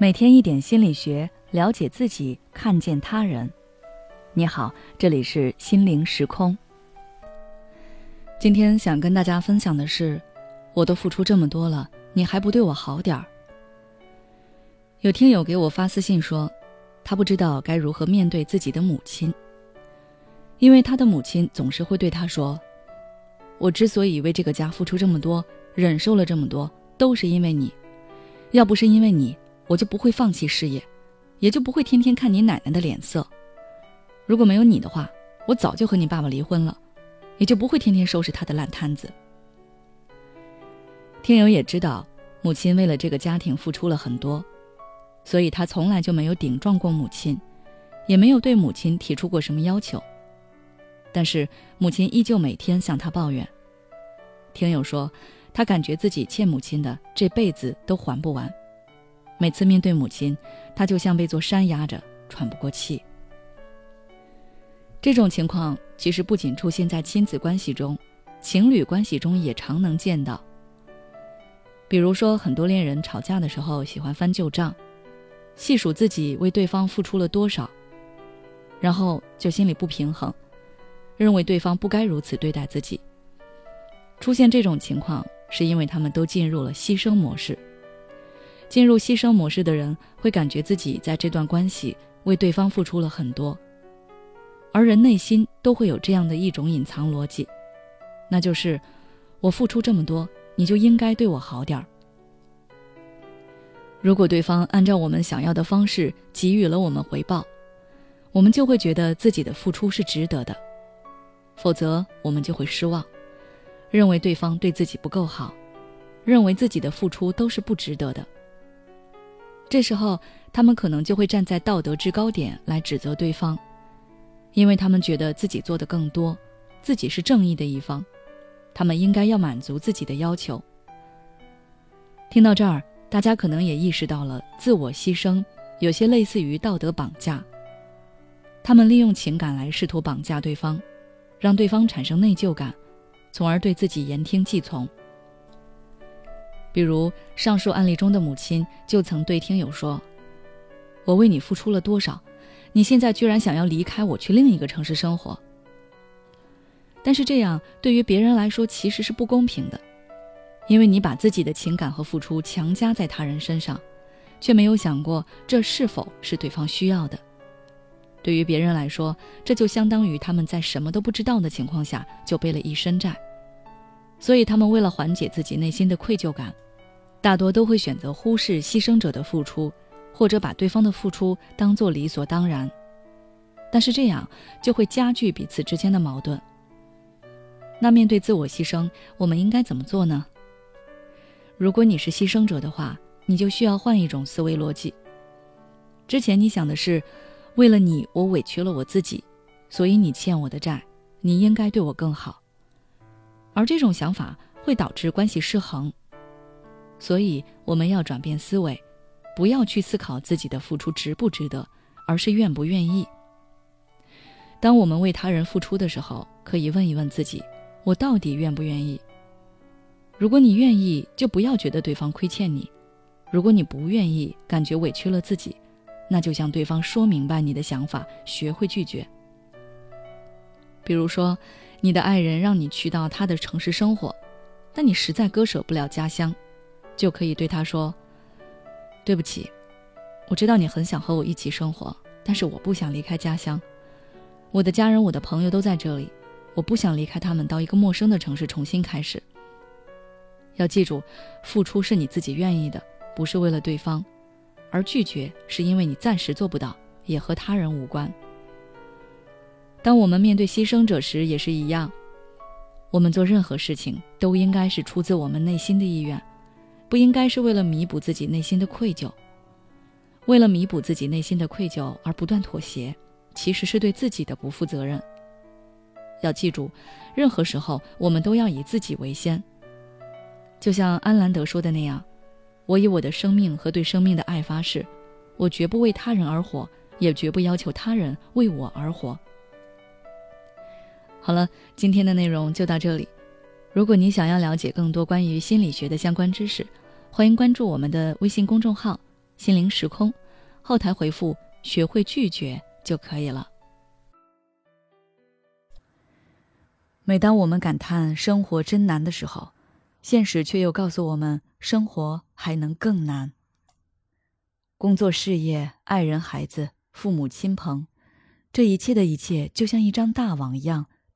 每天一点心理学，了解自己，看见他人。你好，这里是心灵时空。今天想跟大家分享的是，我都付出这么多了，你还不对我好点儿？有听友给我发私信说，他不知道该如何面对自己的母亲，因为他的母亲总是会对他说：“我之所以为这个家付出这么多，忍受了这么多，都是因为你。要不是因为你，我就不会放弃事业，也就不会天天看你奶奶的脸色。如果没有你的话，我早就和你爸爸离婚了，也就不会天天收拾他的烂摊子。”听友也知道，母亲为了这个家庭付出了很多。所以他从来就没有顶撞过母亲，也没有对母亲提出过什么要求。但是母亲依旧每天向他抱怨。听友说，他感觉自己欠母亲的这辈子都还不完。每次面对母亲，他就像被座山压着，喘不过气。这种情况其实不仅出现在亲子关系中，情侣关系中也常能见到。比如说，很多恋人吵架的时候喜欢翻旧账。细数自己为对方付出了多少，然后就心里不平衡，认为对方不该如此对待自己。出现这种情况，是因为他们都进入了牺牲模式。进入牺牲模式的人会感觉自己在这段关系为对方付出了很多，而人内心都会有这样的一种隐藏逻辑，那就是我付出这么多，你就应该对我好点儿。如果对方按照我们想要的方式给予了我们回报，我们就会觉得自己的付出是值得的；否则，我们就会失望，认为对方对自己不够好，认为自己的付出都是不值得的。这时候，他们可能就会站在道德制高点来指责对方，因为他们觉得自己做的更多，自己是正义的一方，他们应该要满足自己的要求。听到这儿。大家可能也意识到了，自我牺牲有些类似于道德绑架。他们利用情感来试图绑架对方，让对方产生内疚感，从而对自己言听计从。比如上述案例中的母亲就曾对听友说：“我为你付出了多少，你现在居然想要离开我去另一个城市生活？”但是这样对于别人来说其实是不公平的。因为你把自己的情感和付出强加在他人身上，却没有想过这是否是对方需要的。对于别人来说，这就相当于他们在什么都不知道的情况下就背了一身债。所以，他们为了缓解自己内心的愧疚感，大多都会选择忽视牺牲者的付出，或者把对方的付出当做理所当然。但是这样就会加剧彼此之间的矛盾。那面对自我牺牲，我们应该怎么做呢？如果你是牺牲者的话，你就需要换一种思维逻辑。之前你想的是，为了你，我委屈了我自己，所以你欠我的债，你应该对我更好。而这种想法会导致关系失衡。所以我们要转变思维，不要去思考自己的付出值不值得，而是愿不愿意。当我们为他人付出的时候，可以问一问自己：我到底愿不愿意？如果你愿意，就不要觉得对方亏欠你；如果你不愿意，感觉委屈了自己，那就向对方说明白你的想法，学会拒绝。比如说，你的爱人让你去到他的城市生活，但你实在割舍不了家乡，就可以对他说：“对不起，我知道你很想和我一起生活，但是我不想离开家乡。我的家人、我的朋友都在这里，我不想离开他们，到一个陌生的城市重新开始。”要记住，付出是你自己愿意的，不是为了对方；而拒绝是因为你暂时做不到，也和他人无关。当我们面对牺牲者时，也是一样。我们做任何事情都应该是出自我们内心的意愿，不应该是为了弥补自己内心的愧疚。为了弥补自己内心的愧疚而不断妥协，其实是对自己的不负责任。要记住，任何时候我们都要以自己为先。就像安兰德说的那样，我以我的生命和对生命的爱发誓，我绝不为他人而活，也绝不要求他人为我而活。好了，今天的内容就到这里。如果你想要了解更多关于心理学的相关知识，欢迎关注我们的微信公众号心灵时空，后台回复“学会拒绝”就可以了。每当我们感叹生活真难的时候，现实却又告诉我们，生活还能更难。工作、事业、爱人、孩子、父母亲朋，这一切的一切，就像一张大网一样，